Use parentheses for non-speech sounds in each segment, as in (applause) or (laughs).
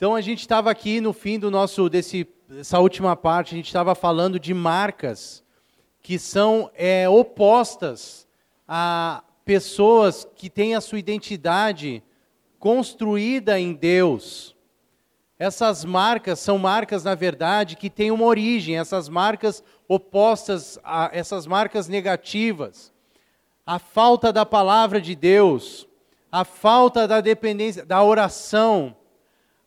Então a gente estava aqui no fim do nosso desse essa última parte, a gente estava falando de marcas que são é, opostas a pessoas que têm a sua identidade construída em Deus. Essas marcas são marcas, na verdade, que têm uma origem, essas marcas opostas a essas marcas negativas. A falta da palavra de Deus, a falta da dependência, da oração,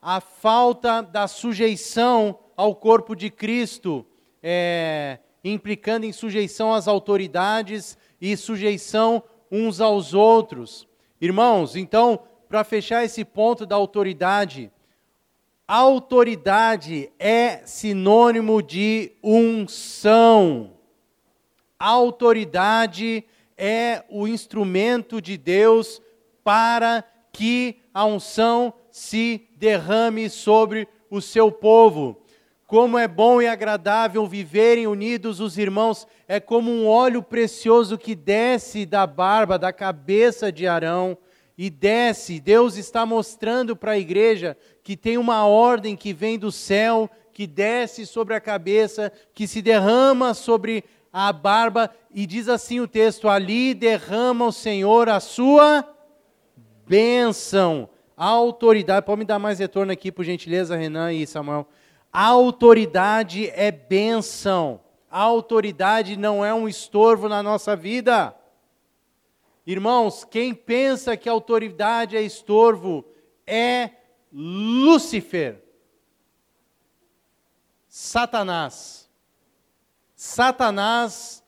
a falta da sujeição ao corpo de Cristo, é, implicando em sujeição às autoridades e sujeição uns aos outros. Irmãos, então, para fechar esse ponto da autoridade, autoridade é sinônimo de unção. Autoridade é o instrumento de Deus para que a unção se derrame sobre o seu povo. Como é bom e agradável viverem unidos os irmãos, é como um óleo precioso que desce da barba, da cabeça de Arão e desce. Deus está mostrando para a igreja que tem uma ordem que vem do céu, que desce sobre a cabeça, que se derrama sobre a barba, e diz assim o texto: ali derrama o Senhor a sua bênção, autoridade. Pode me dar mais retorno aqui, por gentileza, Renan e Samuel. A autoridade é bênção. A autoridade não é um estorvo na nossa vida. Irmãos, quem pensa que a autoridade é estorvo é Lúcifer, Satanás. Satanás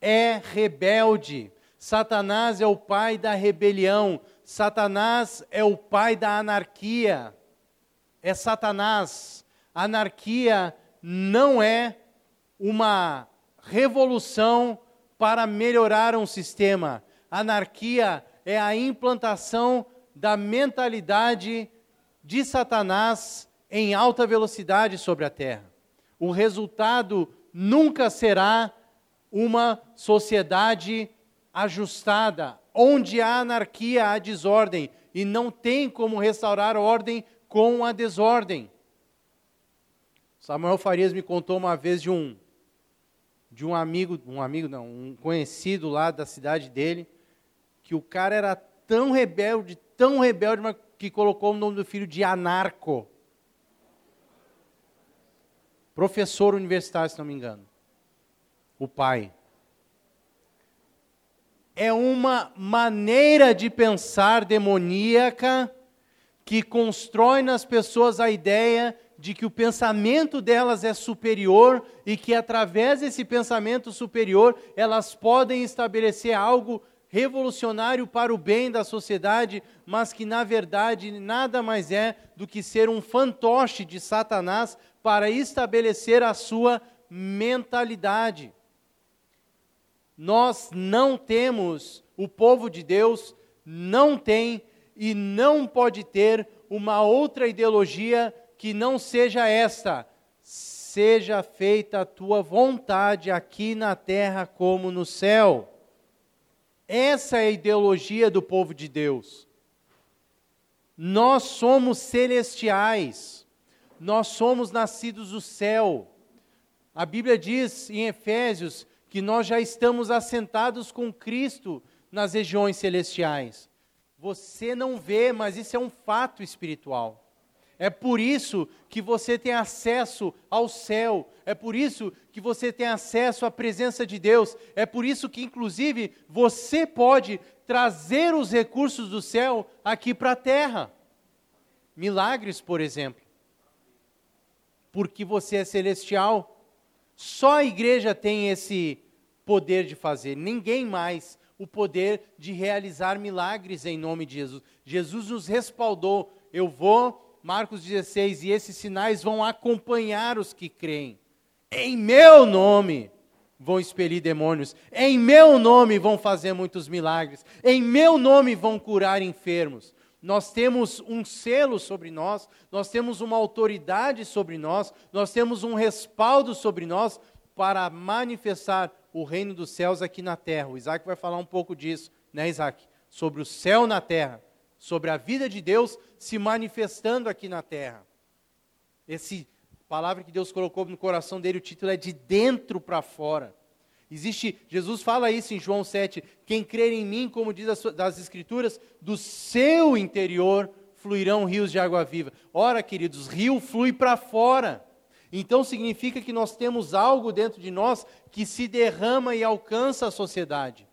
é rebelde. Satanás é o pai da rebelião. Satanás é o pai da anarquia. É Satanás. Anarquia não é uma revolução para melhorar um sistema. Anarquia é a implantação da mentalidade de Satanás em alta velocidade sobre a terra. O resultado nunca será uma sociedade ajustada, onde há anarquia, há desordem, e não tem como restaurar ordem com a desordem. Samuel Farias me contou uma vez de um de um amigo, um amigo não, um conhecido lá da cidade dele, que o cara era tão rebelde, tão rebelde, que colocou o nome do filho de Anarco. Professor universitário, se não me engano. O pai. É uma maneira de pensar demoníaca que constrói nas pessoas a ideia de que o pensamento delas é superior e que através desse pensamento superior elas podem estabelecer algo revolucionário para o bem da sociedade, mas que na verdade nada mais é do que ser um fantoche de Satanás para estabelecer a sua mentalidade. Nós não temos, o povo de Deus não tem e não pode ter uma outra ideologia que não seja esta: seja feita a tua vontade aqui na terra como no céu. Essa é a ideologia do povo de Deus. Nós somos celestiais, nós somos nascidos do céu. A Bíblia diz em Efésios que nós já estamos assentados com Cristo nas regiões celestiais. Você não vê, mas isso é um fato espiritual. É por isso que você tem acesso ao céu. É por isso que você tem acesso à presença de Deus. É por isso que, inclusive, você pode trazer os recursos do céu aqui para a terra. Milagres, por exemplo. Porque você é celestial. Só a igreja tem esse poder de fazer, ninguém mais o poder de realizar milagres em nome de Jesus. Jesus nos respaldou. Eu vou Marcos 16, e esses sinais vão acompanhar os que creem. Em meu nome vão expelir demônios, em meu nome vão fazer muitos milagres, em meu nome vão curar enfermos. Nós temos um selo sobre nós, nós temos uma autoridade sobre nós, nós temos um respaldo sobre nós para manifestar o reino dos céus aqui na terra. O Isaac vai falar um pouco disso, né, Isaac? Sobre o céu na terra sobre a vida de Deus se manifestando aqui na terra. Esse palavra que Deus colocou no coração dele, o título é de dentro para fora. Existe, Jesus fala isso em João 7, quem crer em mim, como diz as, das escrituras, do seu interior fluirão rios de água viva. Ora, queridos, rio flui para fora. Então significa que nós temos algo dentro de nós que se derrama e alcança a sociedade.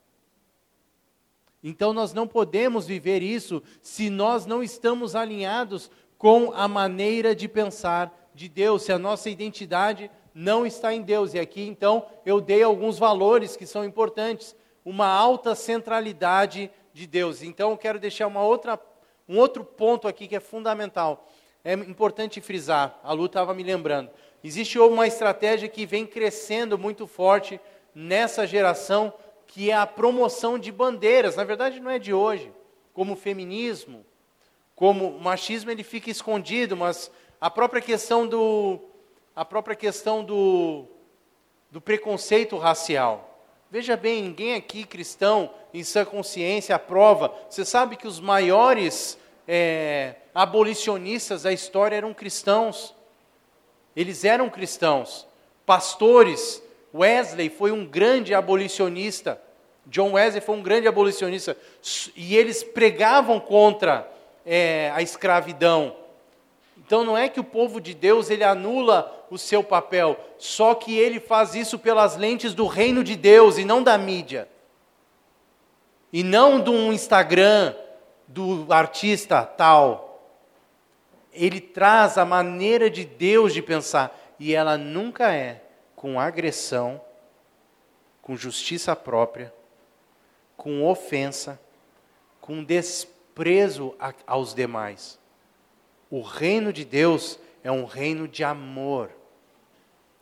Então nós não podemos viver isso se nós não estamos alinhados com a maneira de pensar de Deus, se a nossa identidade não está em Deus. E aqui então eu dei alguns valores que são importantes, uma alta centralidade de Deus. Então eu quero deixar uma outra, um outro ponto aqui que é fundamental. É importante frisar, a Lu estava me lembrando. Existe uma estratégia que vem crescendo muito forte nessa geração, que é a promoção de bandeiras. Na verdade, não é de hoje. Como o feminismo, como o machismo, ele fica escondido, mas a própria questão do, a própria questão do, do preconceito racial. Veja bem, ninguém aqui cristão, em sua consciência, aprova. Você sabe que os maiores é, abolicionistas da história eram cristãos. Eles eram cristãos, pastores. Wesley foi um grande abolicionista. John Wesley foi um grande abolicionista. E eles pregavam contra é, a escravidão. Então não é que o povo de Deus ele anula o seu papel, só que ele faz isso pelas lentes do reino de Deus e não da mídia. E não um Instagram do artista tal ele traz a maneira de Deus de pensar, e ela nunca é com agressão, com justiça própria, com ofensa, com desprezo a, aos demais. O reino de Deus é um reino de amor.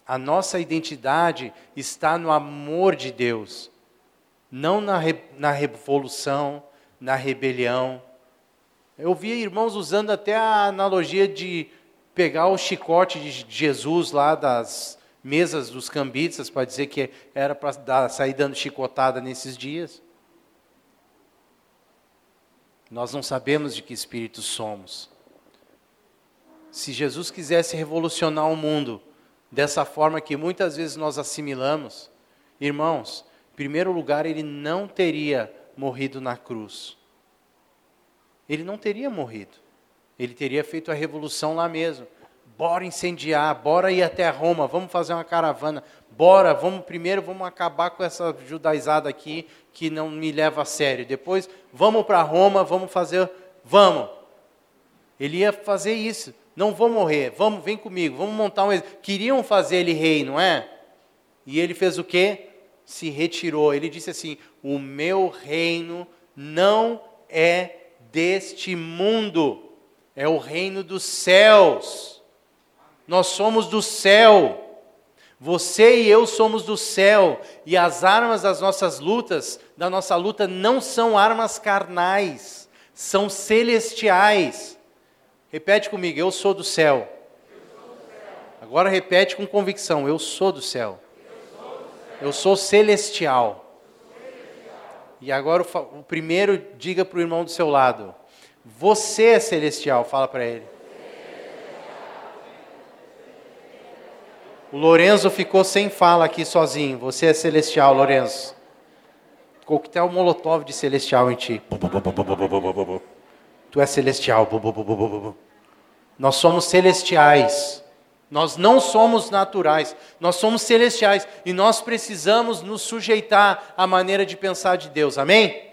A nossa identidade está no amor de Deus, não na, re, na revolução, na rebelião, eu vi irmãos usando até a analogia de pegar o chicote de Jesus lá das mesas dos cambistas para dizer que era para sair dando chicotada nesses dias. Nós não sabemos de que espírito somos. Se Jesus quisesse revolucionar o mundo dessa forma que muitas vezes nós assimilamos, irmãos, em primeiro lugar, ele não teria morrido na cruz ele não teria morrido. Ele teria feito a revolução lá mesmo. Bora incendiar, bora ir até Roma, vamos fazer uma caravana. Bora, vamos primeiro vamos acabar com essa judaizada aqui que não me leva a sério. Depois vamos para Roma, vamos fazer, vamos. Ele ia fazer isso. Não vou morrer, vamos, vem comigo, vamos montar um Queriam fazer ele rei, não é? E ele fez o quê? Se retirou. Ele disse assim: "O meu reino não é deste mundo, é o reino dos céus. Nós somos do céu. Você e eu somos do céu, e as armas das nossas lutas, da nossa luta, não são armas carnais, são celestiais. Repete comigo, eu sou do céu. Agora repete com convicção, eu sou do céu. Eu sou celestial. E agora o, o primeiro, diga para o irmão do seu lado: Você é celestial, fala para ele. O Lorenzo ficou sem fala aqui sozinho. Você é celestial, Lorenzo. Coquetel molotov de celestial em ti. Tu é celestial. Nós somos celestiais. Nós não somos naturais, nós somos celestiais e nós precisamos nos sujeitar à maneira de pensar de Deus. Amém?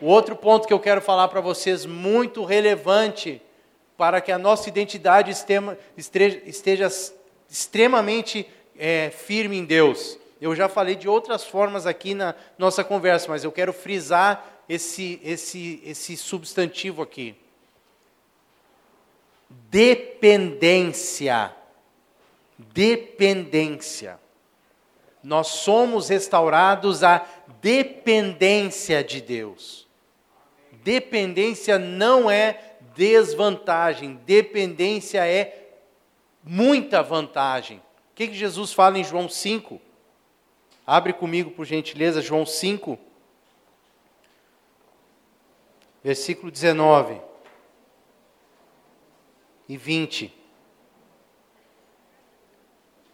O outro ponto que eu quero falar para vocês, muito relevante para que a nossa identidade esteja extremamente é, firme em Deus. Eu já falei de outras formas aqui na nossa conversa, mas eu quero frisar esse, esse, esse substantivo aqui. Dependência dependência. Nós somos restaurados à dependência de Deus. Dependência não é desvantagem, dependência é muita vantagem. O que, que Jesus fala em João 5? Abre comigo, por gentileza, João 5, versículo 19 e 20.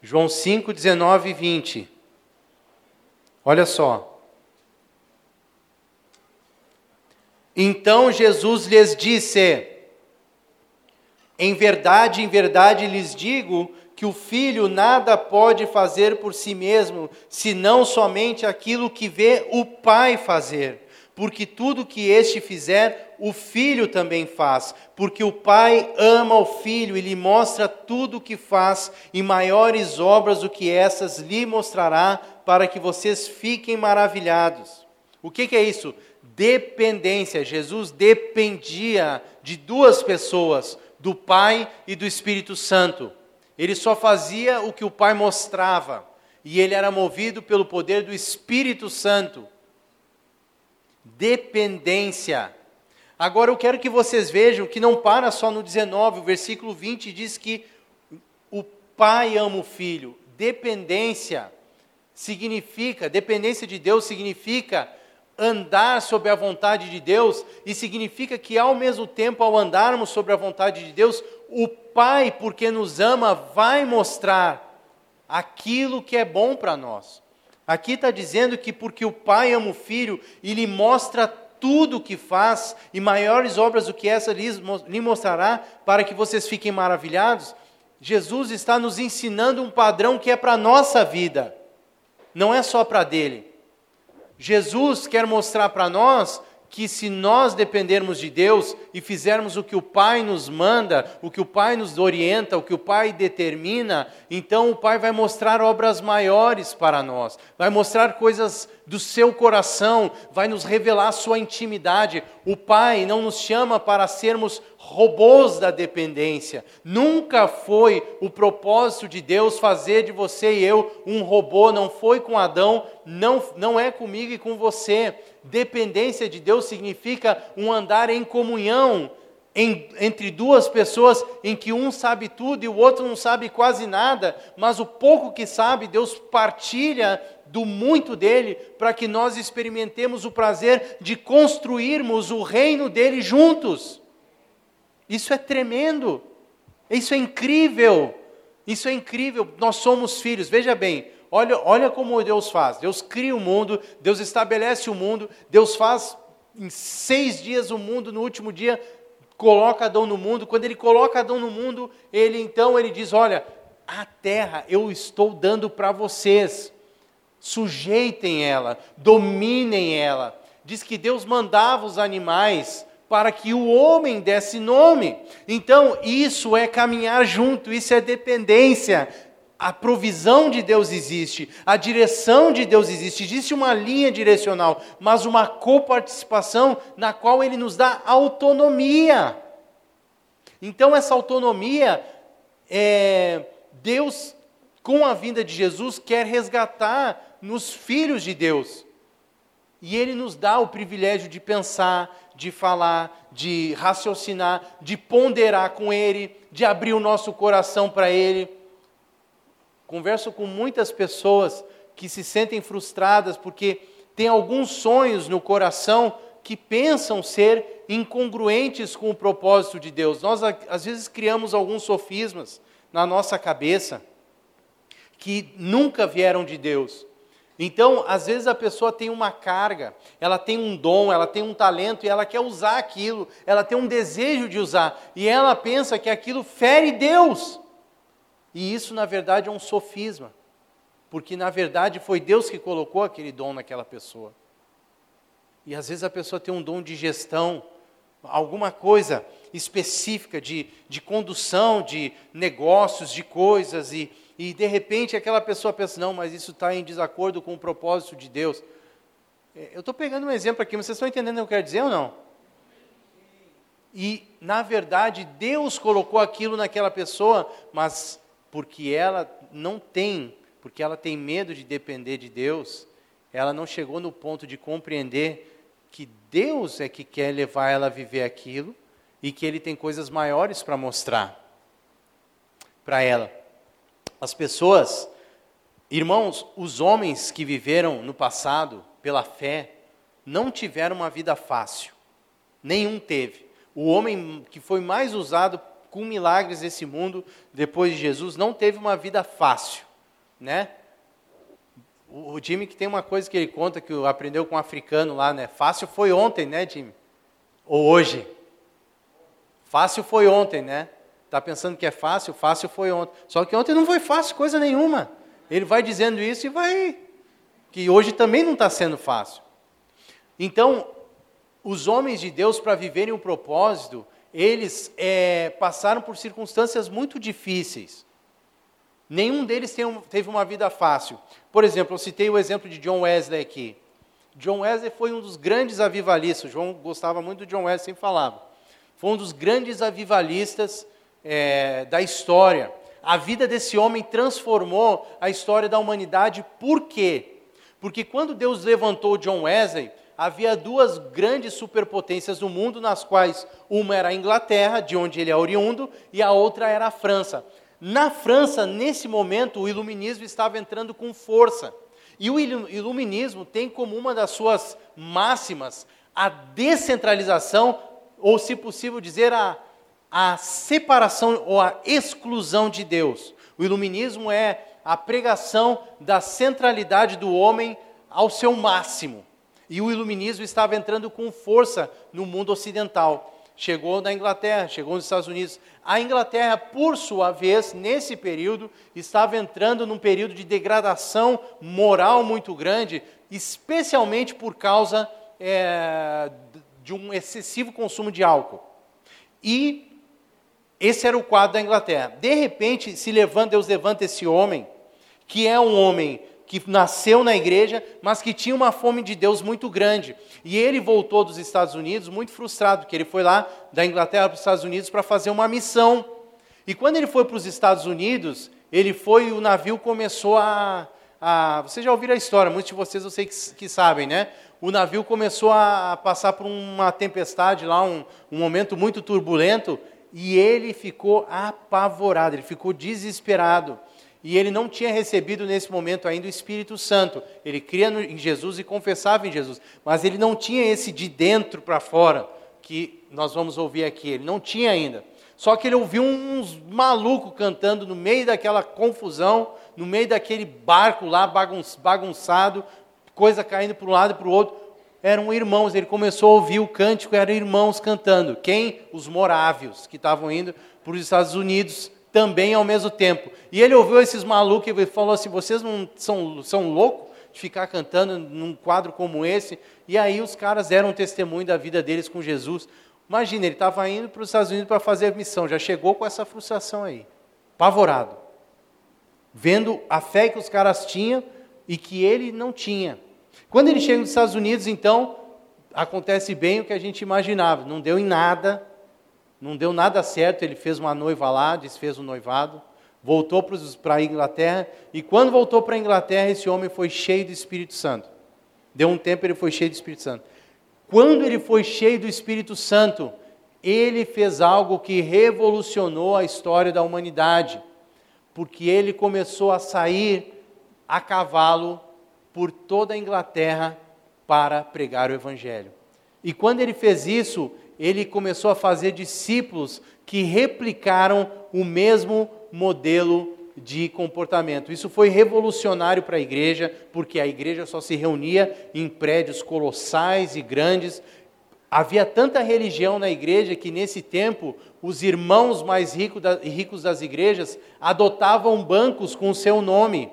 João 5, 19 e 20. Olha só. Então Jesus lhes disse: Em verdade, em verdade lhes digo que o filho nada pode fazer por si mesmo, senão somente aquilo que vê o pai fazer. Porque tudo que este fizer, o filho também faz, porque o pai ama o filho e lhe mostra tudo o que faz, e maiores obras do que essas lhe mostrará, para que vocês fiquem maravilhados. O que, que é isso? Dependência. Jesus dependia de duas pessoas, do Pai e do Espírito Santo. Ele só fazia o que o Pai mostrava, e ele era movido pelo poder do Espírito Santo. Dependência. Agora eu quero que vocês vejam que não para só no 19, o versículo 20 diz que o pai ama o filho. Dependência significa, dependência de Deus significa andar sobre a vontade de Deus e significa que ao mesmo tempo ao andarmos sobre a vontade de Deus, o Pai, porque nos ama, vai mostrar aquilo que é bom para nós. Aqui está dizendo que porque o Pai ama o Filho e lhe mostra tudo o que faz, e maiores obras do que essa lhe mostrará, para que vocês fiquem maravilhados. Jesus está nos ensinando um padrão que é para a nossa vida, não é só para dele. Jesus quer mostrar para nós que se nós dependermos de Deus e fizermos o que o Pai nos manda, o que o Pai nos orienta, o que o Pai determina, então o Pai vai mostrar obras maiores para nós, vai mostrar coisas do seu coração, vai nos revelar sua intimidade. O Pai não nos chama para sermos robôs da dependência. Nunca foi o propósito de Deus fazer de você e eu um robô, não foi com Adão, não, não é comigo e com você. Dependência de Deus significa um andar em comunhão em, entre duas pessoas em que um sabe tudo e o outro não sabe quase nada, mas o pouco que sabe, Deus partilha do muito dele para que nós experimentemos o prazer de construirmos o reino dele juntos. Isso é tremendo. Isso é incrível. Isso é incrível. Nós somos filhos. Veja bem, olha, olha como Deus faz. Deus cria o mundo, Deus estabelece o mundo, Deus faz em seis dias o mundo, no último dia coloca Adão no mundo. Quando ele coloca Adão no mundo, ele então ele diz: Olha, a terra eu estou dando para vocês. Sujeitem ela, dominem ela. Diz que Deus mandava os animais para que o homem desse nome. Então, isso é caminhar junto, isso é dependência. A provisão de Deus existe, a direção de Deus existe, existe uma linha direcional, mas uma coparticipação na qual Ele nos dá autonomia. Então, essa autonomia, é, Deus, com a vinda de Jesus, quer resgatar nos filhos de Deus. E Ele nos dá o privilégio de pensar, de falar, de raciocinar, de ponderar com Ele, de abrir o nosso coração para Ele. Converso com muitas pessoas que se sentem frustradas porque têm alguns sonhos no coração que pensam ser incongruentes com o propósito de Deus. Nós, às vezes, criamos alguns sofismas na nossa cabeça que nunca vieram de Deus. Então, às vezes a pessoa tem uma carga, ela tem um dom, ela tem um talento e ela quer usar aquilo, ela tem um desejo de usar e ela pensa que aquilo fere Deus. E isso, na verdade, é um sofisma, porque na verdade foi Deus que colocou aquele dom naquela pessoa. E às vezes a pessoa tem um dom de gestão, alguma coisa específica de, de condução de negócios, de coisas e e de repente aquela pessoa pensa: não, mas isso está em desacordo com o propósito de Deus. É, eu estou pegando um exemplo aqui, mas vocês estão entendendo o que eu quero dizer ou não? E, na verdade, Deus colocou aquilo naquela pessoa, mas porque ela não tem, porque ela tem medo de depender de Deus, ela não chegou no ponto de compreender que Deus é que quer levar ela a viver aquilo e que Ele tem coisas maiores para mostrar para ela. As pessoas, irmãos, os homens que viveram no passado pela fé, não tiveram uma vida fácil. Nenhum teve. O homem que foi mais usado com milagres desse mundo, depois de Jesus, não teve uma vida fácil. né? O, o Jimmy que tem uma coisa que ele conta que aprendeu com um africano lá, né? Fácil foi ontem, né, Jimmy? Ou hoje? Fácil foi ontem, né? Tá pensando que é fácil? Fácil foi ontem. Só que ontem não foi fácil coisa nenhuma. Ele vai dizendo isso e vai que hoje também não está sendo fácil. Então, os homens de Deus para viverem o propósito, eles é, passaram por circunstâncias muito difíceis. Nenhum deles teve uma vida fácil. Por exemplo, eu citei o exemplo de John Wesley aqui. John Wesley foi um dos grandes avivalistas. O João gostava muito do John Wesley, sempre falava. Foi um dos grandes avivalistas é, da história. A vida desse homem transformou a história da humanidade. Por quê? Porque quando Deus levantou John Wesley, havia duas grandes superpotências no mundo, nas quais uma era a Inglaterra, de onde ele é oriundo, e a outra era a França. Na França, nesse momento, o iluminismo estava entrando com força. E o iluminismo tem como uma das suas máximas a descentralização, ou, se possível dizer, a, a separação ou a exclusão de Deus. O iluminismo é a pregação da centralidade do homem ao seu máximo. E o iluminismo estava entrando com força no mundo ocidental chegou na Inglaterra, chegou nos Estados Unidos. A Inglaterra, por sua vez, nesse período, estava entrando num período de degradação moral muito grande, especialmente por causa é, de um excessivo consumo de álcool. E esse era o quadro da Inglaterra. De repente, se levanta, Deus levanta esse homem, que é um homem que nasceu na igreja, mas que tinha uma fome de Deus muito grande. E ele voltou dos Estados Unidos muito frustrado, porque ele foi lá da Inglaterra para os Estados Unidos para fazer uma missão. E quando ele foi para os Estados Unidos, ele foi e o navio começou a, a. Vocês já ouviram a história, muitos de vocês eu sei que, que sabem, né? O navio começou a passar por uma tempestade lá, um, um momento muito turbulento, e ele ficou apavorado, ele ficou desesperado e ele não tinha recebido nesse momento ainda o Espírito Santo. Ele cria em Jesus e confessava em Jesus, mas ele não tinha esse de dentro para fora que nós vamos ouvir aqui. Ele não tinha ainda. Só que ele ouviu uns malucos cantando no meio daquela confusão, no meio daquele barco lá bagunçado, coisa caindo para um lado e para o outro. Eram irmãos, ele começou a ouvir o cântico, eram irmãos cantando. Quem? Os morávios, que estavam indo para os Estados Unidos também ao mesmo tempo. E ele ouviu esses malucos e falou assim: vocês não são, são loucos de ficar cantando num quadro como esse? E aí os caras deram um testemunho da vida deles com Jesus. Imagina, ele estava indo para os Estados Unidos para fazer missão, já chegou com essa frustração aí, apavorado, vendo a fé que os caras tinham e que ele não tinha. Quando ele chega nos Estados Unidos, então, acontece bem o que a gente imaginava, não deu em nada, não deu nada certo, ele fez uma noiva lá, desfez o noivado, voltou para a Inglaterra, e quando voltou para a Inglaterra, esse homem foi cheio do Espírito Santo. Deu um tempo, ele foi cheio do Espírito Santo. Quando ele foi cheio do Espírito Santo, ele fez algo que revolucionou a história da humanidade, porque ele começou a sair a cavalo por toda a Inglaterra para pregar o Evangelho. E quando ele fez isso, ele começou a fazer discípulos que replicaram o mesmo modelo de comportamento. Isso foi revolucionário para a igreja, porque a igreja só se reunia em prédios colossais e grandes. Havia tanta religião na igreja que, nesse tempo, os irmãos mais ricos das igrejas adotavam bancos com o seu nome.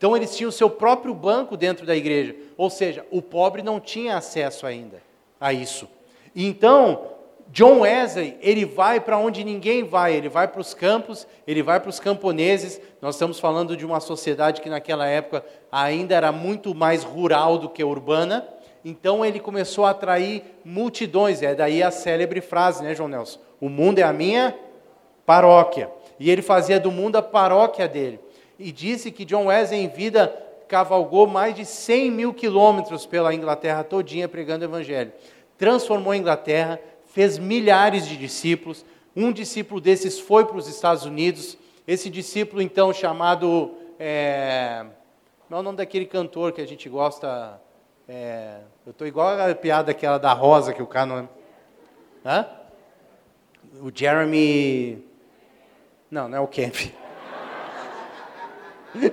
Então, eles tinham seu próprio banco dentro da igreja. Ou seja, o pobre não tinha acesso ainda a isso. Então, John Wesley, ele vai para onde ninguém vai, ele vai para os campos, ele vai para os camponeses. Nós estamos falando de uma sociedade que naquela época ainda era muito mais rural do que urbana. Então ele começou a atrair multidões. É daí a célebre frase, né, João Nelson? O mundo é a minha paróquia. E ele fazia do mundo a paróquia dele. E disse que John Wesley, em vida, cavalgou mais de 100 mil quilômetros pela Inglaterra todinha pregando o evangelho transformou a Inglaterra, fez milhares de discípulos. Um discípulo desses foi para os Estados Unidos. Esse discípulo, então, chamado. É, qual é o nome daquele cantor que a gente gosta? É, eu estou igual a piada aquela da Rosa que o cara não. Hã? O Jeremy. Não, não é o Camp. (laughs)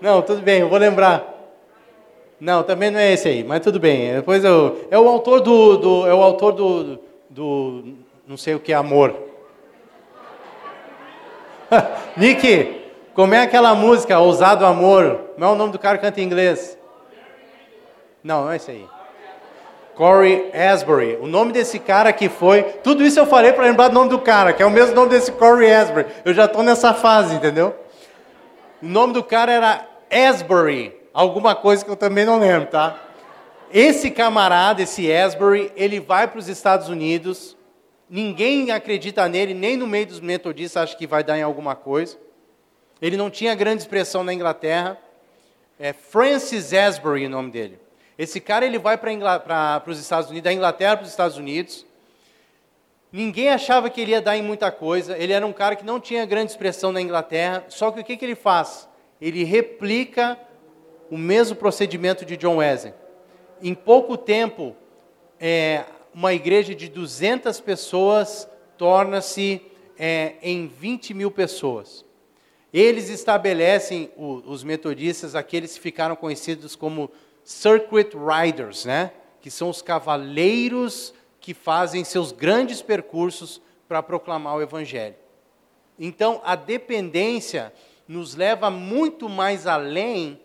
Não, tudo bem, eu vou lembrar. Não, também não é esse aí, mas tudo bem. Depois eu, é o autor do, do é o autor do, do não sei o que é amor. (laughs) Nick, como é aquela música, Ousado Amor? Não é o nome do cara que canta em inglês? Não, não é esse aí. Corey Asbury. O nome desse cara que foi. Tudo isso eu falei para lembrar do nome do cara, que é o mesmo nome desse Corey Asbury. Eu já estou nessa fase, entendeu? O nome do cara era Asbury. Alguma coisa que eu também não lembro, tá? Esse camarada, esse Asbury, ele vai para os Estados Unidos. Ninguém acredita nele, nem no meio dos metodistas acha que vai dar em alguma coisa. Ele não tinha grande expressão na Inglaterra. É Francis Asbury o nome dele. Esse cara ele vai para os Estados Unidos, da Inglaterra para os Estados Unidos. Ninguém achava que ele ia dar em muita coisa. Ele era um cara que não tinha grande expressão na Inglaterra. Só que o que, que ele faz? Ele replica o mesmo procedimento de John Wesley. Em pouco tempo, é, uma igreja de 200 pessoas torna-se é, em 20 mil pessoas. Eles estabelecem, o, os metodistas, aqueles que ficaram conhecidos como circuit riders, né? que são os cavaleiros que fazem seus grandes percursos para proclamar o Evangelho. Então, a dependência nos leva muito mais além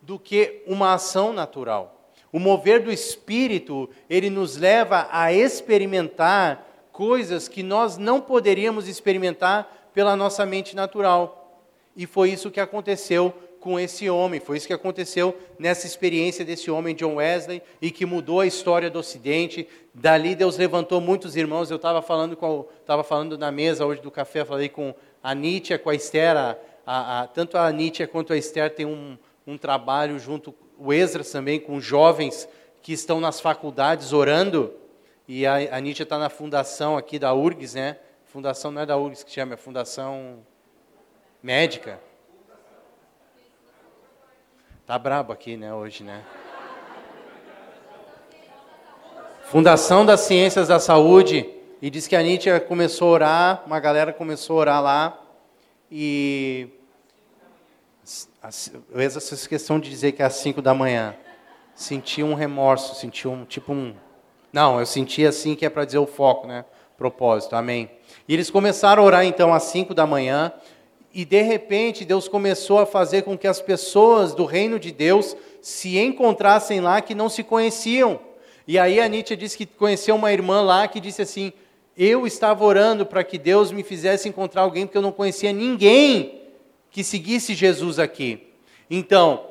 do que uma ação natural. O mover do Espírito, ele nos leva a experimentar coisas que nós não poderíamos experimentar pela nossa mente natural. E foi isso que aconteceu com esse homem. Foi isso que aconteceu nessa experiência desse homem, John Wesley, e que mudou a história do Ocidente. Dali Deus levantou muitos irmãos. Eu estava falando, com, falando na mesa hoje do café, falei com a Nietzsche, com a Esther. A, a, a, tanto a Nietzsche quanto a Esther têm um, um trabalho junto, o Ezra também, com jovens que estão nas faculdades orando. E a, a Nietzsche está na fundação aqui da URGS, né? Fundação não é da URGS que chama, é Fundação Médica. Tá brabo aqui, né, hoje, né? Fundação das Ciências da Saúde, e diz que a Nietzsche começou a orar, uma galera começou a orar lá, e eu essa questão de dizer que é às 5 da manhã. Senti um remorso, senti um, tipo um... Não, eu senti assim que é para dizer o foco, né? Propósito, amém. E eles começaram a orar então às 5 da manhã, e de repente Deus começou a fazer com que as pessoas do reino de Deus se encontrassem lá que não se conheciam. E aí a Nietzsche disse que conheceu uma irmã lá que disse assim: Eu estava orando para que Deus me fizesse encontrar alguém, porque eu não conhecia ninguém que seguisse Jesus aqui. Então,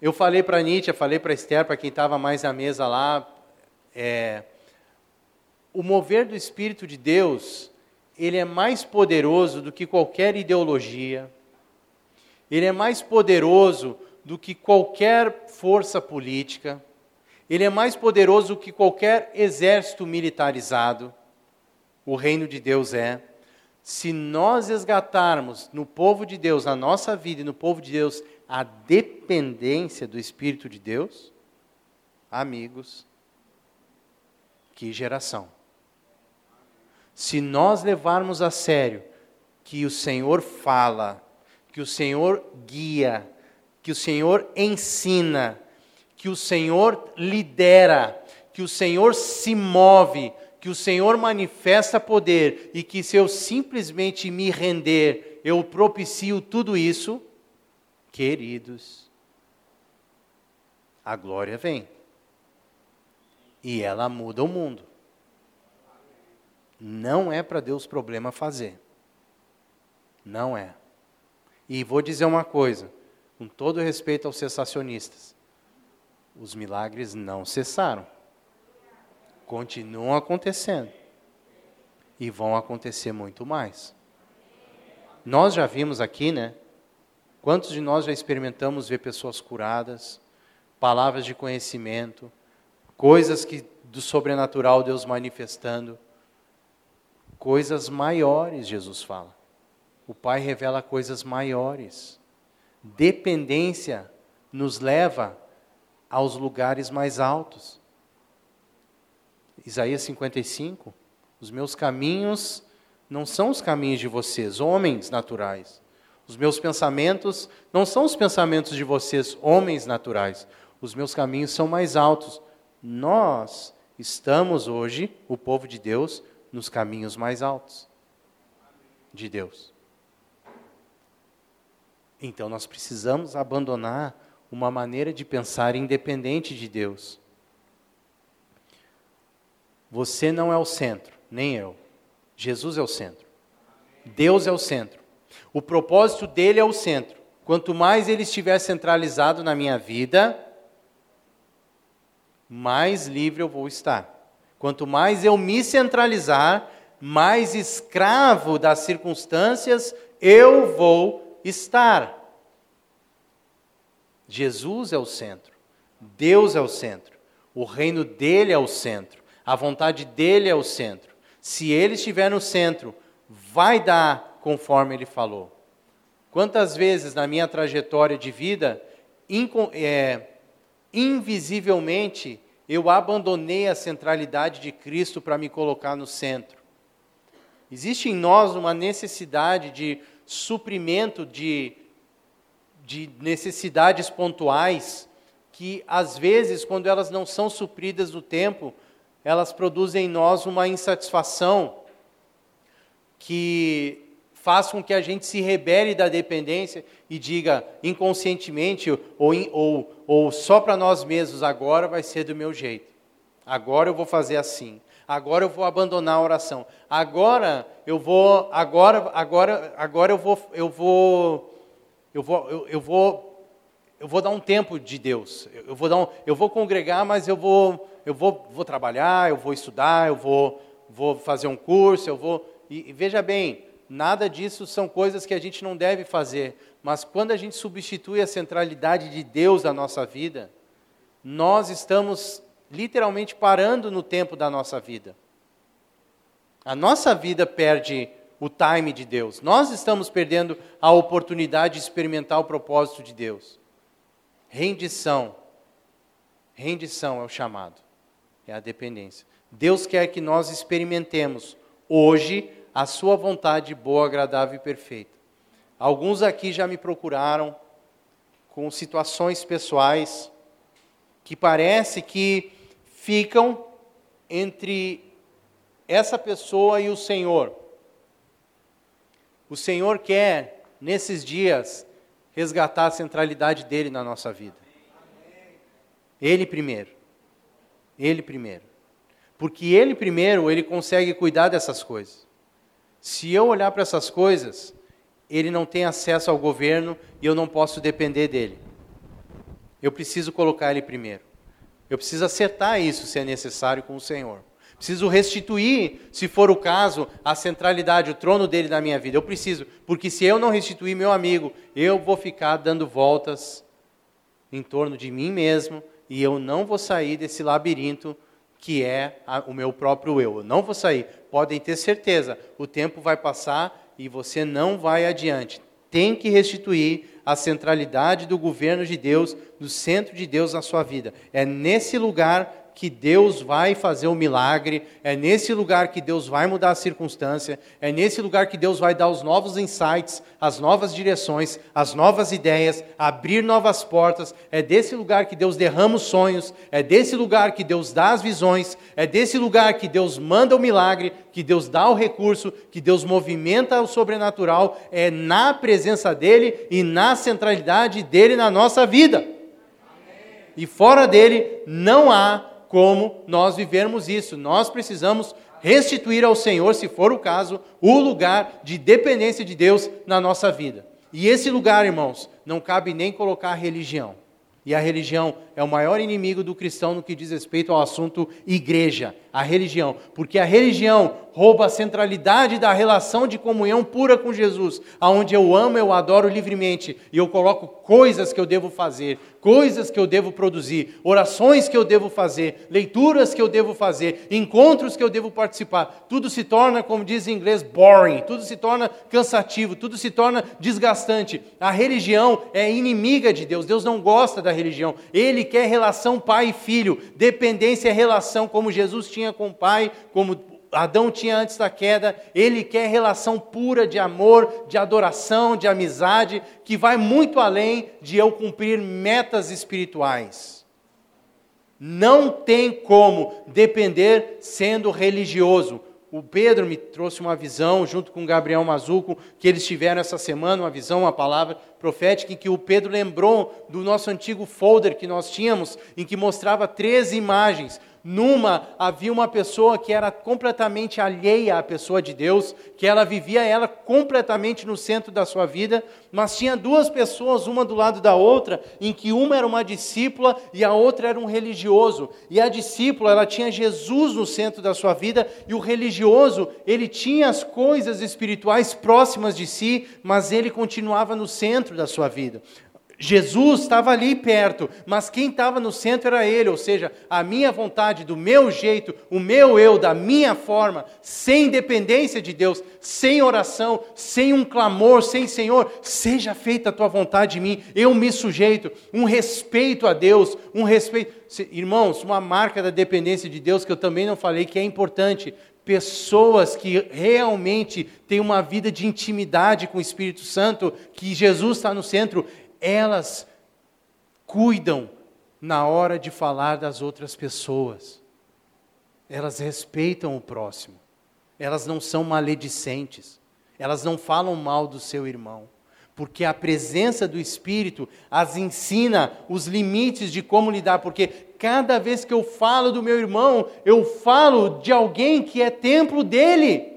eu falei para Nietzsche, falei para Esther, para quem estava mais na mesa lá, é, o mover do Espírito de Deus ele é mais poderoso do que qualquer ideologia, ele é mais poderoso do que qualquer força política, ele é mais poderoso do que qualquer exército militarizado. O reino de Deus é. Se nós resgatarmos no povo de Deus, na nossa vida e no povo de Deus, a dependência do Espírito de Deus, amigos, que geração se nós levarmos a sério que o Senhor fala, que o Senhor guia, que o Senhor ensina, que o Senhor lidera, que o Senhor se move, que o Senhor manifesta poder e que se eu simplesmente me render, eu propicio tudo isso, queridos, a glória vem. E ela muda o mundo. Não é para Deus problema fazer. Não é. E vou dizer uma coisa, com todo respeito aos cessacionistas: os milagres não cessaram. Continuam acontecendo. E vão acontecer muito mais. Nós já vimos aqui, né? Quantos de nós já experimentamos ver pessoas curadas, palavras de conhecimento, coisas que do sobrenatural Deus manifestando? Coisas maiores, Jesus fala. O Pai revela coisas maiores. Dependência nos leva aos lugares mais altos. Isaías 55. Os meus caminhos não são os caminhos de vocês, homens naturais. Os meus pensamentos não são os pensamentos de vocês, homens naturais. Os meus caminhos são mais altos. Nós estamos hoje, o povo de Deus, nos caminhos mais altos de Deus. Então nós precisamos abandonar uma maneira de pensar independente de Deus. Você não é o centro, nem eu. Jesus é o centro. Deus é o centro. O propósito dele é o centro. Quanto mais ele estiver centralizado na minha vida, mais livre eu vou estar. Quanto mais eu me centralizar, mais escravo das circunstâncias eu vou estar. Jesus é o centro, Deus é o centro, o reino dele é o centro, a vontade dele é o centro. Se ele estiver no centro, vai dar conforme ele falou. Quantas vezes na minha trajetória de vida, é, invisivelmente, eu abandonei a centralidade de Cristo para me colocar no centro. Existe em nós uma necessidade de suprimento de, de necessidades pontuais que, às vezes, quando elas não são supridas no tempo, elas produzem em nós uma insatisfação que faz com que a gente se rebele da dependência e diga inconscientemente ou, ou, ou só para nós mesmos, agora vai ser do meu jeito, agora eu vou fazer assim agora eu vou abandonar a oração. Agora eu vou, agora, agora, agora eu vou, eu vou, eu vou, eu, eu vou, eu vou dar um tempo de Deus. Eu vou dar, um, eu vou congregar, mas eu vou, eu vou, vou trabalhar, eu vou estudar, eu vou, vou fazer um curso, eu vou. E, e veja bem, nada disso são coisas que a gente não deve fazer. Mas quando a gente substitui a centralidade de Deus na nossa vida, nós estamos literalmente parando no tempo da nossa vida. A nossa vida perde o time de Deus. Nós estamos perdendo a oportunidade de experimentar o propósito de Deus. Rendição. Rendição é o chamado. É a dependência. Deus quer que nós experimentemos hoje a sua vontade boa, agradável e perfeita. Alguns aqui já me procuraram com situações pessoais que parece que ficam entre essa pessoa e o Senhor. O Senhor quer, nesses dias, resgatar a centralidade dele na nossa vida. Ele primeiro. Ele primeiro. Porque ele primeiro, ele consegue cuidar dessas coisas. Se eu olhar para essas coisas, ele não tem acesso ao governo e eu não posso depender dele. Eu preciso colocar ele primeiro. Eu preciso acertar isso se é necessário com o Senhor. Preciso restituir, se for o caso, a centralidade, o trono dele na minha vida. Eu preciso, porque se eu não restituir meu amigo, eu vou ficar dando voltas em torno de mim mesmo e eu não vou sair desse labirinto que é a, o meu próprio eu. Eu não vou sair. Podem ter certeza, o tempo vai passar e você não vai adiante. Tem que restituir a centralidade do governo de Deus, do centro de Deus na sua vida. É nesse lugar que Deus vai fazer o milagre, é nesse lugar que Deus vai mudar a circunstância, é nesse lugar que Deus vai dar os novos insights, as novas direções, as novas ideias, abrir novas portas, é desse lugar que Deus derrama os sonhos, é desse lugar que Deus dá as visões, é desse lugar que Deus manda o milagre, que Deus dá o recurso, que Deus movimenta o sobrenatural, é na presença dEle e na centralidade dEle na nossa vida. E fora dele não há como nós vivermos isso. Nós precisamos restituir ao Senhor, se for o caso, o lugar de dependência de Deus na nossa vida. E esse lugar, irmãos, não cabe nem colocar religião. E a religião é o maior inimigo do cristão no que diz respeito ao assunto igreja, a religião. Porque a religião rouba a centralidade da relação de comunhão pura com Jesus, aonde eu amo, eu adoro livremente e eu coloco coisas que eu devo fazer, coisas que eu devo produzir, orações que eu devo fazer, leituras que eu devo fazer, encontros que eu devo participar. Tudo se torna, como diz em inglês, boring, tudo se torna cansativo, tudo se torna desgastante. A religião é inimiga de Deus. Deus não gosta da religião. Ele quer relação pai e filho, dependência é relação como Jesus tinha com o pai, como Adão tinha antes da queda, ele quer relação pura de amor, de adoração, de amizade, que vai muito além de eu cumprir metas espirituais. Não tem como depender sendo religioso. O Pedro me trouxe uma visão, junto com Gabriel Mazuco, que eles tiveram essa semana, uma visão, uma palavra profética, em que o Pedro lembrou do nosso antigo folder que nós tínhamos, em que mostrava três imagens numa havia uma pessoa que era completamente alheia à pessoa de Deus, que ela vivia ela completamente no centro da sua vida, mas tinha duas pessoas, uma do lado da outra, em que uma era uma discípula e a outra era um religioso. E a discípula, ela tinha Jesus no centro da sua vida, e o religioso, ele tinha as coisas espirituais próximas de si, mas ele continuava no centro da sua vida. Jesus estava ali perto, mas quem estava no centro era ele, ou seja, a minha vontade, do meu jeito, o meu eu, da minha forma, sem dependência de Deus, sem oração, sem um clamor, sem Senhor, seja feita a tua vontade em mim, eu me sujeito, um respeito a Deus, um respeito. Irmãos, uma marca da dependência de Deus que eu também não falei que é importante, pessoas que realmente têm uma vida de intimidade com o Espírito Santo, que Jesus está no centro, elas cuidam na hora de falar das outras pessoas. Elas respeitam o próximo. Elas não são maledicentes. Elas não falam mal do seu irmão. Porque a presença do Espírito as ensina os limites de como lidar. Porque cada vez que eu falo do meu irmão, eu falo de alguém que é templo dele.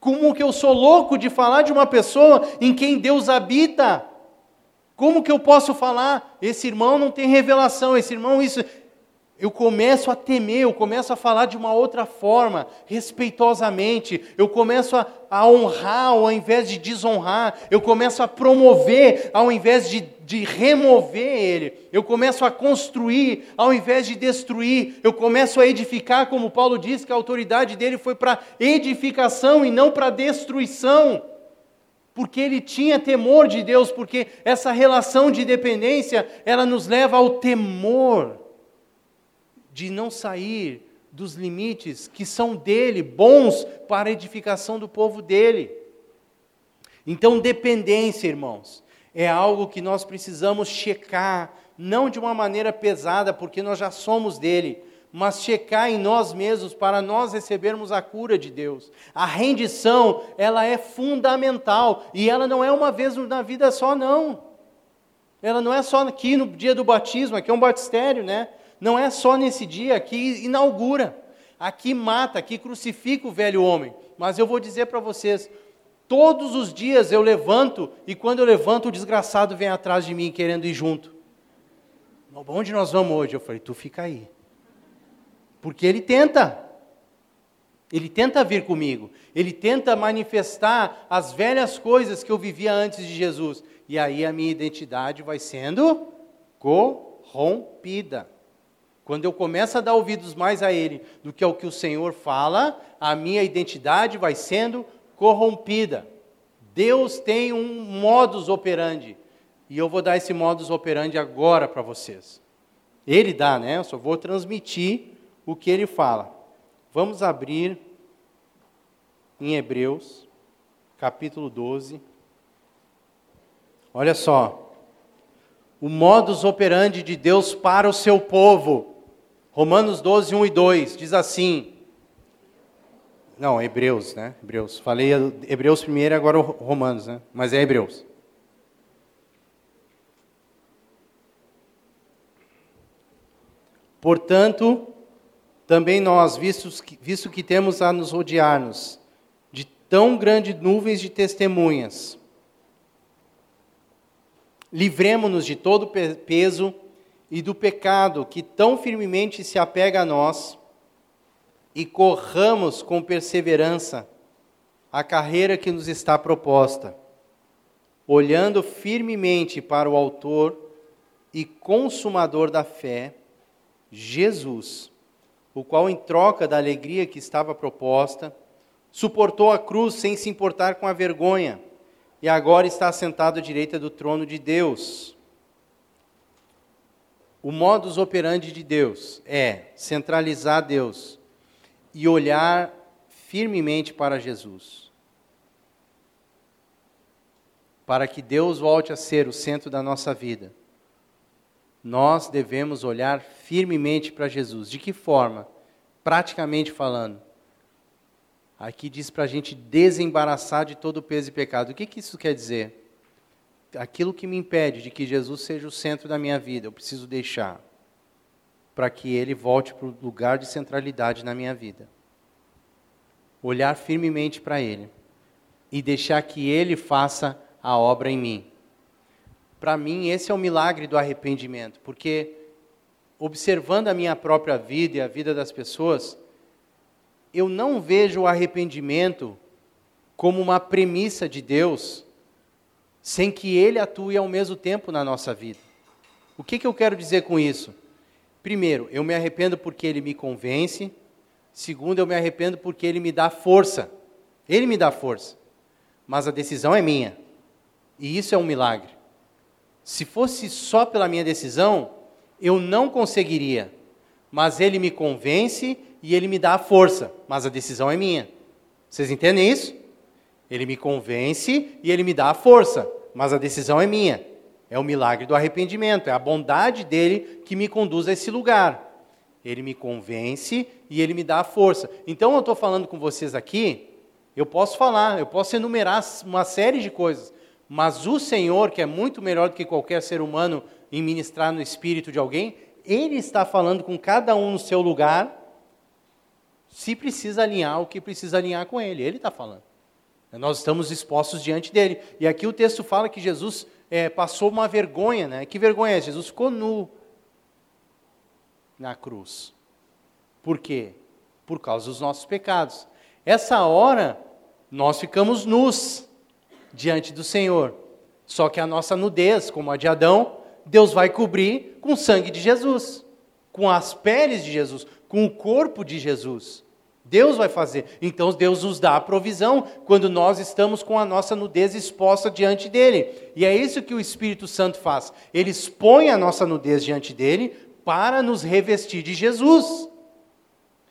Como que eu sou louco de falar de uma pessoa em quem Deus habita. Como que eu posso falar? Esse irmão não tem revelação, esse irmão isso. Eu começo a temer, eu começo a falar de uma outra forma, respeitosamente. Eu começo a, a honrar ao invés de desonrar. Eu começo a promover ao invés de, de remover ele. Eu começo a construir ao invés de destruir. Eu começo a edificar, como Paulo diz que a autoridade dele foi para edificação e não para destruição porque ele tinha temor de Deus, porque essa relação de dependência, ela nos leva ao temor de não sair dos limites que são dele, bons para a edificação do povo dele. Então, dependência, irmãos, é algo que nós precisamos checar, não de uma maneira pesada, porque nós já somos dele, mas checar em nós mesmos para nós recebermos a cura de Deus. A rendição, ela é fundamental e ela não é uma vez na vida só não. Ela não é só aqui no dia do batismo, aqui é um batistério, né? Não é só nesse dia, aqui inaugura. Aqui mata, aqui crucifica o velho homem. Mas eu vou dizer para vocês, todos os dias eu levanto e quando eu levanto o desgraçado vem atrás de mim querendo ir junto. Onde nós vamos hoje? Eu falei, tu fica aí. Porque ele tenta. Ele tenta vir comigo. Ele tenta manifestar as velhas coisas que eu vivia antes de Jesus. E aí a minha identidade vai sendo corrompida. Quando eu começo a dar ouvidos mais a Ele do que ao que o Senhor fala, a minha identidade vai sendo corrompida. Deus tem um modus operandi. E eu vou dar esse modus operandi agora para vocês. Ele dá, né? Eu só vou transmitir o que ele fala. Vamos abrir em Hebreus, capítulo 12. Olha só. O modus operandi de Deus para o seu povo. Romanos 12, 1 e 2 diz assim. Não, Hebreus, né? Hebreus. Falei Hebreus primeiro, agora Romanos, né? Mas é Hebreus. Portanto, também nós, visto que, visto que temos a nos rodear-nos de tão grandes nuvens de testemunhas, livremos-nos de todo peso e do pecado que tão firmemente se apega a nós e corramos com perseverança a carreira que nos está proposta, olhando firmemente para o Autor e Consumador da fé, Jesus o qual, em troca da alegria que estava proposta, suportou a cruz sem se importar com a vergonha, e agora está sentado à direita do trono de Deus. O modus operandi de Deus é centralizar Deus e olhar firmemente para Jesus. Para que Deus volte a ser o centro da nossa vida, nós devemos olhar firmemente para Jesus. De que forma? Praticamente falando. Aqui diz para a gente desembaraçar de todo o peso e pecado. O que, que isso quer dizer? Aquilo que me impede de que Jesus seja o centro da minha vida, eu preciso deixar para que ele volte para o lugar de centralidade na minha vida. Olhar firmemente para ele e deixar que ele faça a obra em mim. Para mim, esse é o milagre do arrependimento, porque observando a minha própria vida e a vida das pessoas, eu não vejo o arrependimento como uma premissa de Deus, sem que Ele atue ao mesmo tempo na nossa vida. O que, que eu quero dizer com isso? Primeiro, eu me arrependo porque Ele me convence. Segundo, eu me arrependo porque Ele me dá força. Ele me dá força. Mas a decisão é minha. E isso é um milagre. Se fosse só pela minha decisão, eu não conseguiria. Mas ele me convence e ele me dá a força, mas a decisão é minha. Vocês entendem isso? Ele me convence e ele me dá a força, mas a decisão é minha. É o milagre do arrependimento, é a bondade dele que me conduz a esse lugar. Ele me convence e ele me dá a força. Então eu estou falando com vocês aqui, eu posso falar, eu posso enumerar uma série de coisas, mas o Senhor, que é muito melhor do que qualquer ser humano em ministrar no espírito de alguém, Ele está falando com cada um no seu lugar, se precisa alinhar o que precisa alinhar com Ele. Ele está falando. Nós estamos expostos diante dele. E aqui o texto fala que Jesus é, passou uma vergonha, né? Que vergonha é? Jesus ficou nu na cruz. Por quê? Por causa dos nossos pecados. Essa hora, nós ficamos nus diante do Senhor. Só que a nossa nudez, como a de Adão, Deus vai cobrir com o sangue de Jesus, com as peles de Jesus, com o corpo de Jesus. Deus vai fazer. Então Deus nos dá a provisão quando nós estamos com a nossa nudez exposta diante dele. E é isso que o Espírito Santo faz. Ele expõe a nossa nudez diante dele para nos revestir de Jesus.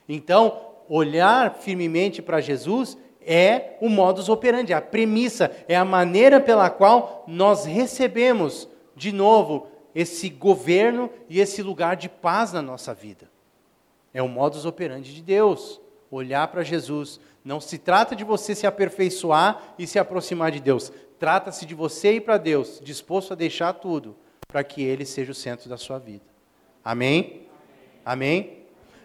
Então, olhar firmemente para Jesus é o modus operandi, a premissa, é a maneira pela qual nós recebemos de novo esse governo e esse lugar de paz na nossa vida. É o modus operandi de Deus, olhar para Jesus. Não se trata de você se aperfeiçoar e se aproximar de Deus. Trata-se de você ir para Deus, disposto a deixar tudo para que Ele seja o centro da sua vida. Amém? Amém?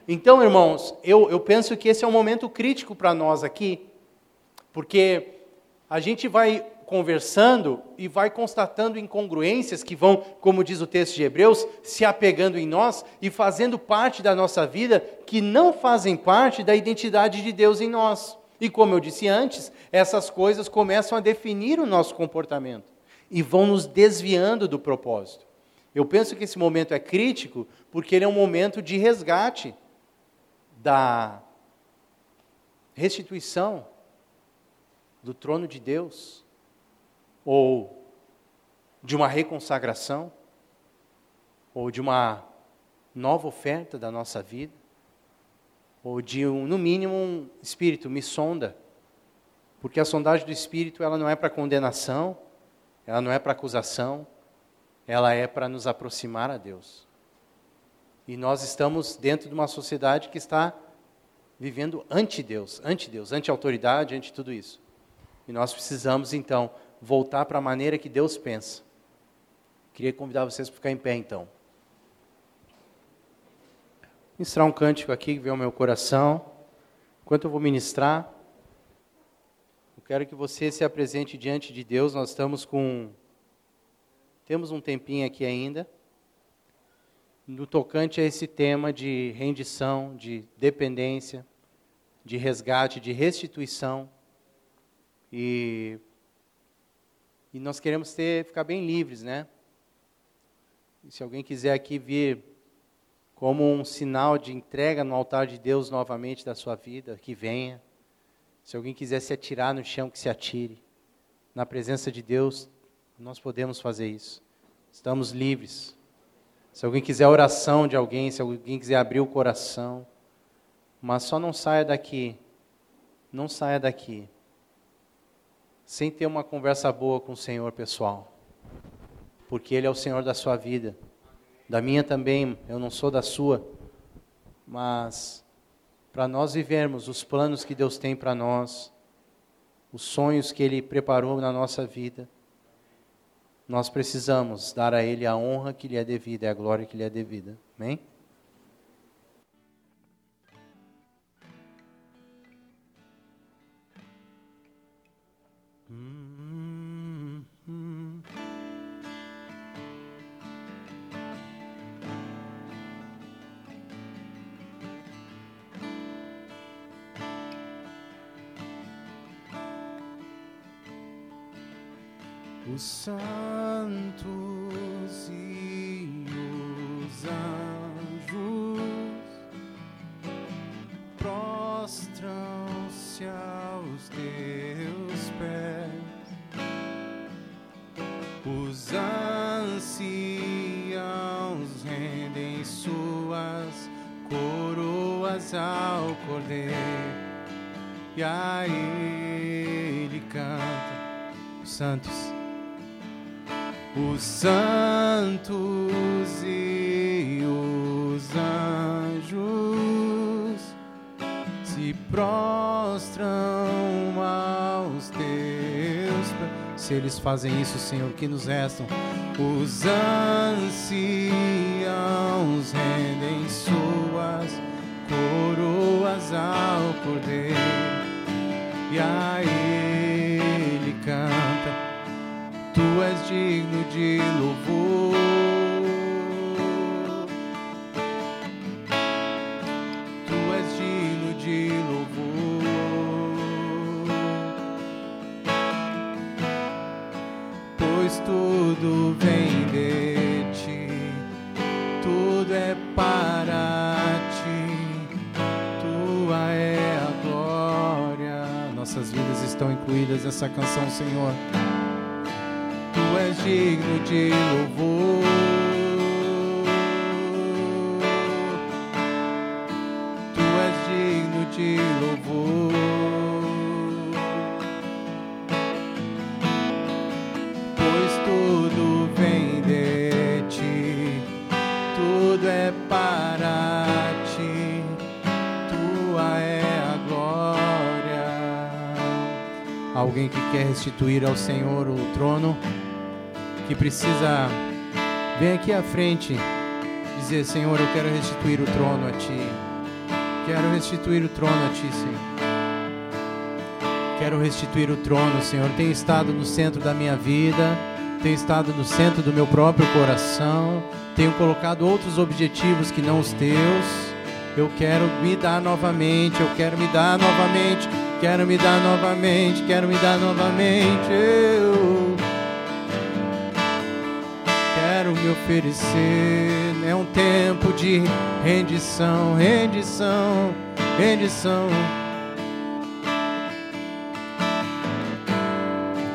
Então, irmãos, eu, eu penso que esse é um momento crítico para nós aqui, porque a gente vai conversando e vai constatando incongruências que vão, como diz o texto de Hebreus, se apegando em nós e fazendo parte da nossa vida que não fazem parte da identidade de Deus em nós. E como eu disse antes, essas coisas começam a definir o nosso comportamento e vão nos desviando do propósito. Eu penso que esse momento é crítico porque ele é um momento de resgate da restituição do trono de Deus, ou de uma reconsagração, ou de uma nova oferta da nossa vida, ou de um, no mínimo, um espírito me sonda, porque a sondagem do espírito ela não é para condenação, ela não é para acusação, ela é para nos aproximar a Deus. E nós estamos dentro de uma sociedade que está vivendo anti-Deus, anti-Deus, anti-autoridade, anti tudo isso. E nós precisamos, então, voltar para a maneira que Deus pensa. Queria convidar vocês para ficar em pé, então. Ministrar um cântico aqui que veio ao meu coração. Enquanto eu vou ministrar, eu quero que você se apresente diante de Deus. Nós estamos com. Temos um tempinho aqui ainda. No tocante a esse tema de rendição, de dependência, de resgate, de restituição. E, e nós queremos ter, ficar bem livres, né? E se alguém quiser aqui vir como um sinal de entrega no altar de Deus novamente da sua vida, que venha. Se alguém quiser se atirar no chão, que se atire. Na presença de Deus, nós podemos fazer isso. Estamos livres. Se alguém quiser oração de alguém, se alguém quiser abrir o coração, mas só não saia daqui não saia daqui sem ter uma conversa boa com o Senhor, pessoal. Porque Ele é o Senhor da sua vida. Da minha também, eu não sou da sua. Mas para nós vivermos os planos que Deus tem para nós, os sonhos que Ele preparou na nossa vida, nós precisamos dar a Ele a honra que lhe é devida e a glória que lhe é devida. Amém? Os santos e os anjos prostram-se aos teus pés, os anciãos rendem suas coroas ao cordeiro. E a ele canta. Os santos os santos e os anjos se prostram aos teus pés. Se eles fazem isso, Senhor, que nos restam? Os anciãos rendem suas coroas ao Cordeiro e a Ele canta Tu és digno de louvor. Tu és digno de louvor. Pois tudo vem de ti, tudo é para ti. Tua é a glória. Nossas vidas estão incluídas nessa canção, Senhor és digno de louvor. Tu és digno de louvor. Pois tudo vem de ti, tudo é para ti, tua é a glória. Alguém que quer restituir ao Senhor o trono? Que precisa vir aqui à frente dizer: Senhor, eu quero restituir o trono a Ti. Quero restituir o trono a Ti, Senhor. Quero restituir o trono, Senhor. Tem estado no centro da minha vida, tem estado no centro do meu próprio coração. Tenho colocado outros objetivos que não os teus. Eu quero me dar novamente, eu quero me dar novamente, quero me dar novamente, quero me dar novamente. Eu me oferecer. É um tempo de rendição, rendição, rendição.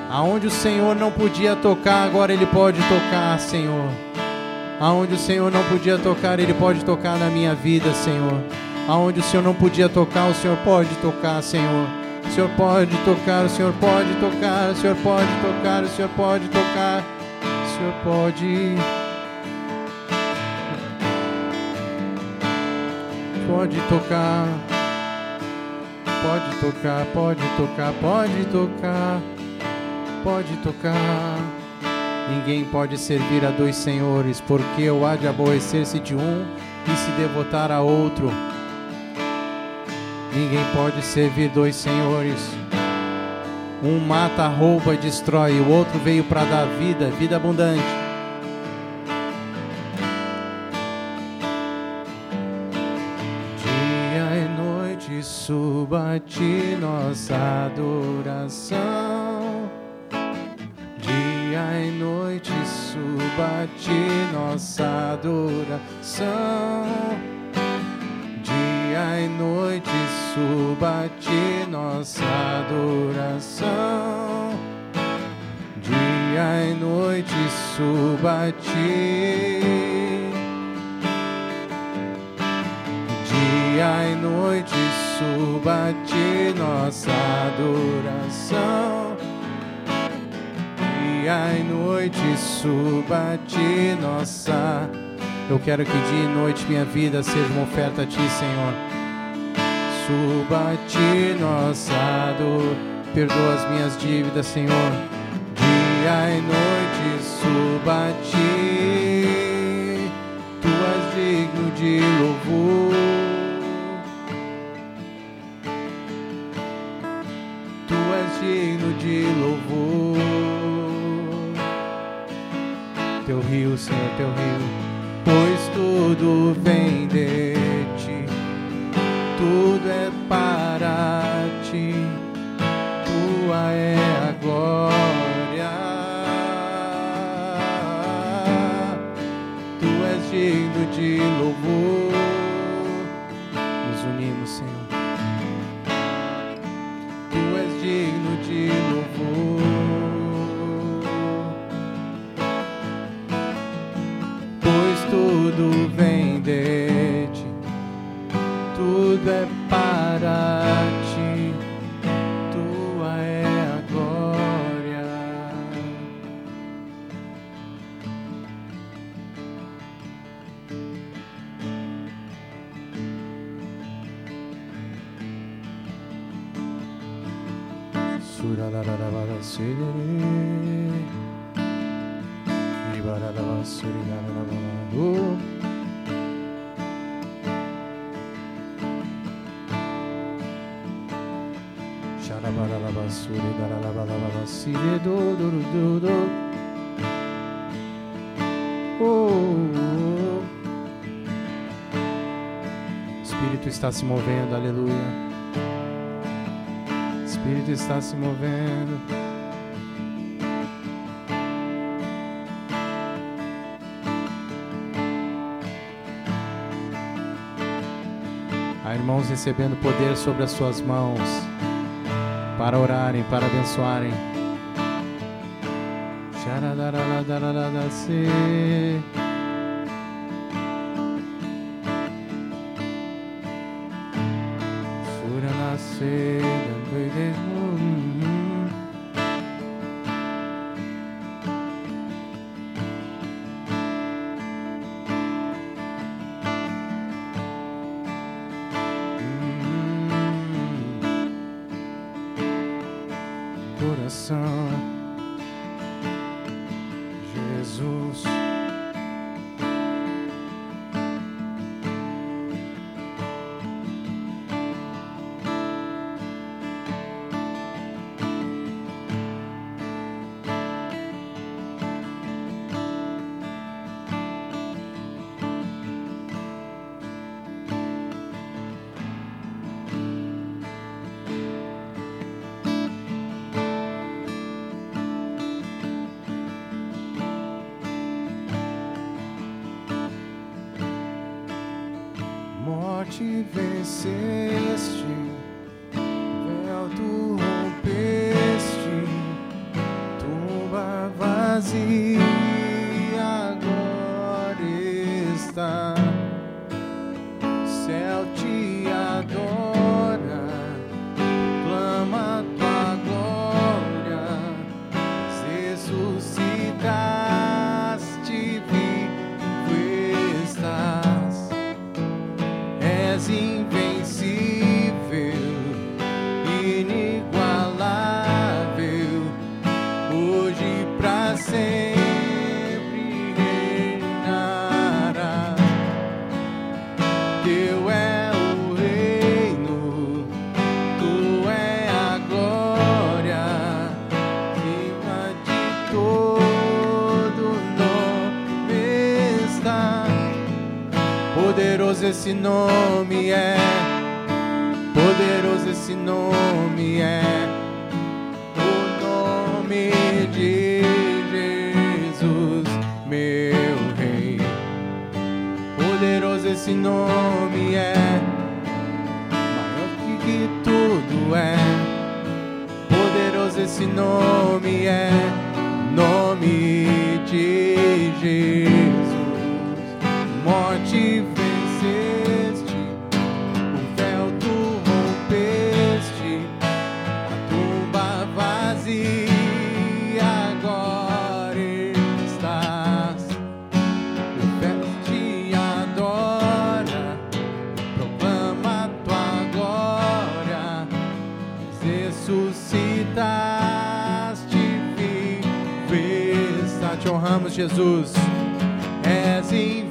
Aonde o Senhor não podia tocar, agora Ele pode tocar, Senhor. Aonde o Senhor não podia tocar, Ele pode tocar na minha vida, Senhor. Aonde o Senhor não podia tocar, o Senhor pode tocar, Senhor. O Senhor pode tocar, o Senhor pode tocar, o Senhor pode tocar, o Senhor pode tocar. Senhor pode. Pode tocar, pode tocar, pode tocar, pode tocar, pode tocar. Ninguém pode servir a dois senhores, porque o há de aborrecer-se de um e se devotar a outro. Ninguém pode servir dois senhores. Um mata, rouba e destrói, o outro veio para dar vida, vida abundante. Ti nossa adoração. Dia e noite suba ti nossa adoração. Dia e noite suba ti nossa adoração. Dia e noite suba ti. Dia e noite suba a ti nossa adoração. Dia e noite suba a ti nossa. Eu quero que dia e noite minha vida seja uma oferta a ti, Senhor. Suba a ti nossa dor. Perdoa as minhas dívidas, Senhor. Dia e noite suba a ti. Tu és digno de louvor. Teu rio, Senhor, teu rio, pois tudo vem de ti, tudo é para está se movendo, aleluia. Espírito está se movendo. Há irmãos recebendo poder sobre as suas mãos para orarem, para abençoarem. Sharadararadararadase. Jesus. Morte Poderoso esse nome é, maior que, que tudo é. Poderoso esse nome é, nome de Jesus. Morte Jesus. És invencível,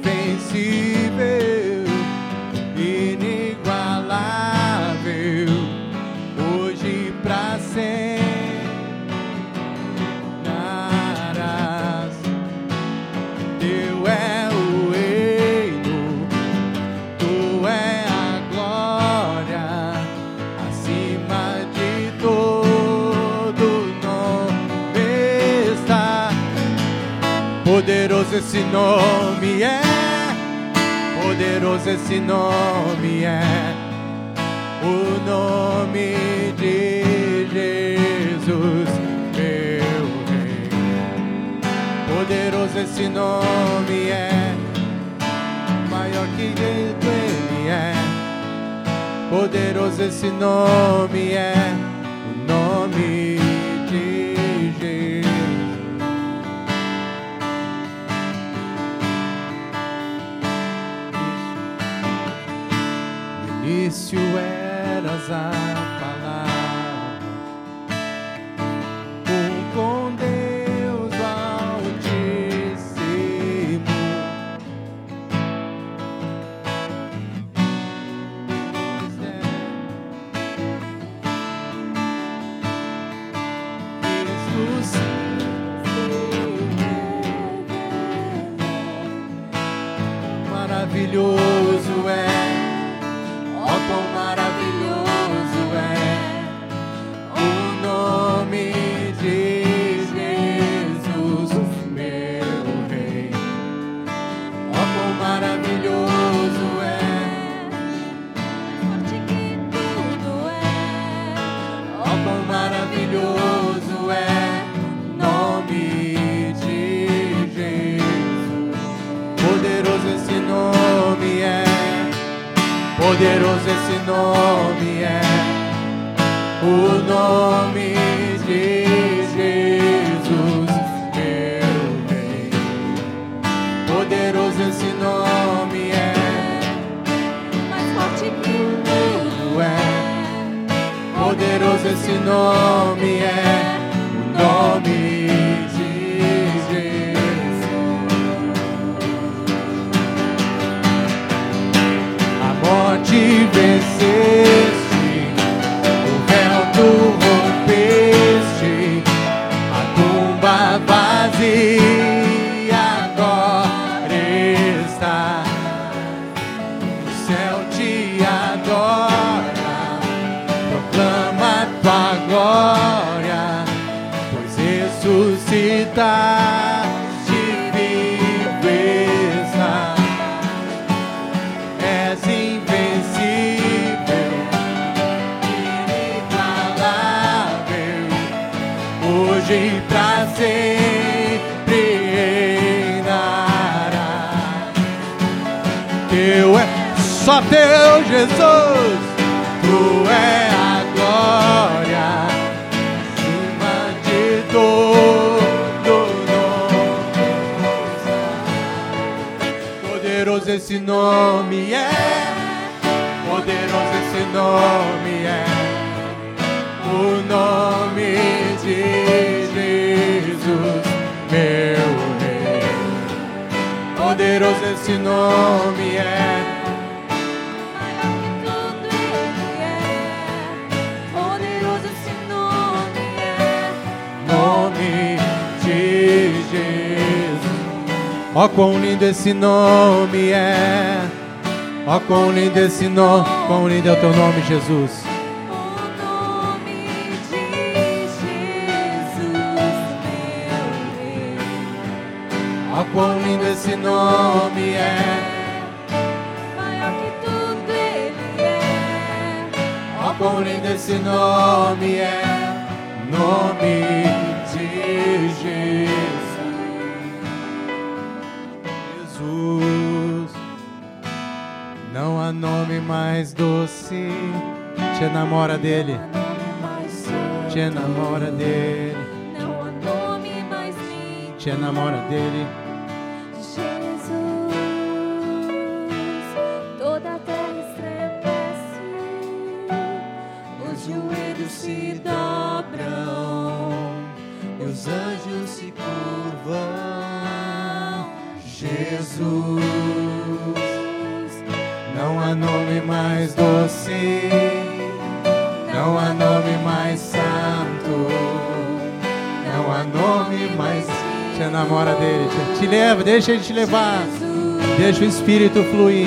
esse nome é, poderoso esse nome é, o nome de Jesus, meu Rei. Poderoso esse nome é, maior que tudo ele é. Poderoso esse nome é, No início ressuscitaste nome é, poderoso esse nome é, o nome de Jesus, meu Rei. Poderoso esse nome é, Ó quão lindo esse nome é. Ó quão lindo esse nome, quão lindo é o teu nome, Jesus. Ó quão lindo esse nome é. Ó quão lindo esse nome é. Te enamora dele. Te enamora dele. Te enamora dele. Jesus, toda a terra estremece, os joelhos se dobram, Os anjos se curvam. Jesus. Não há nome mais doce, Namora dele, te leva, deixa ele te levar, deixa o Espírito fluir.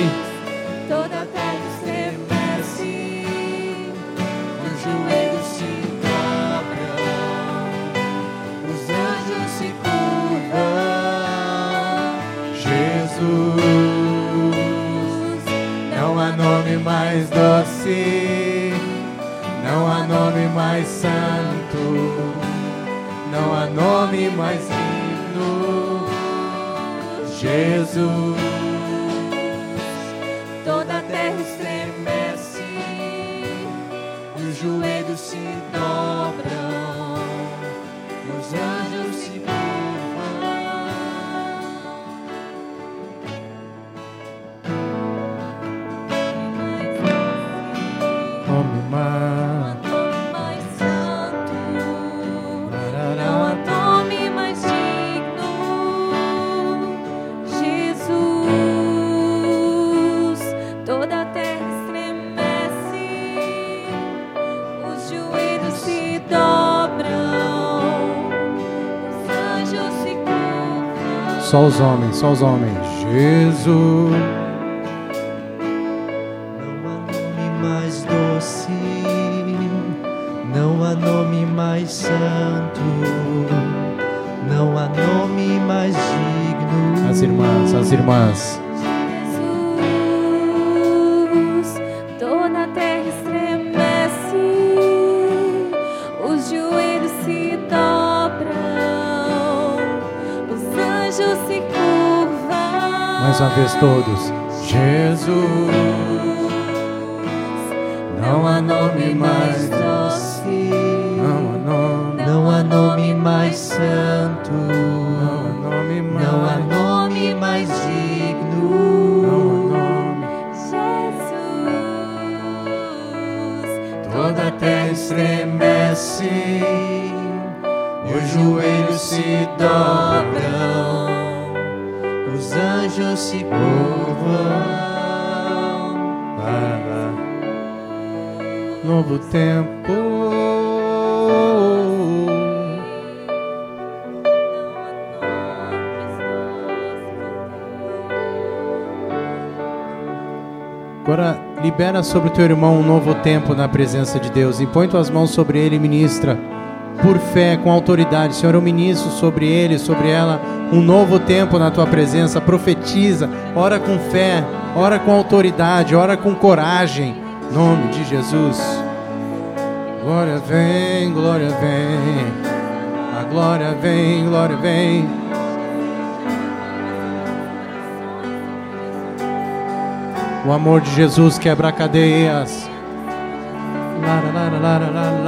Só os homens, só os homens. Jesus. Não há nome mais doce, não há nome mais santo, não há nome mais digno. As irmãs, as irmãs. Mais uma vez todos. Jesus. Não há nome mais doce. Não há nome. Não há nome mais santo, Não há nome mais. não há nome mais digno. nome. Jesus, Toda a terra estremece. Os joelhos se dobram. Se. Lá, lá. Novo tempo. Agora libera sobre o teu irmão um novo tempo na presença de Deus. Impõe tuas mãos sobre ele e ministra por fé, com autoridade. Senhor, eu ministro sobre ele, sobre ela, um novo tempo na tua presença. Profetiza, ora com fé, ora com autoridade, ora com coragem. Em nome de Jesus. Glória vem, glória vem. A glória vem, glória vem. O amor de Jesus quebra cadeias. Lara, lara, lara.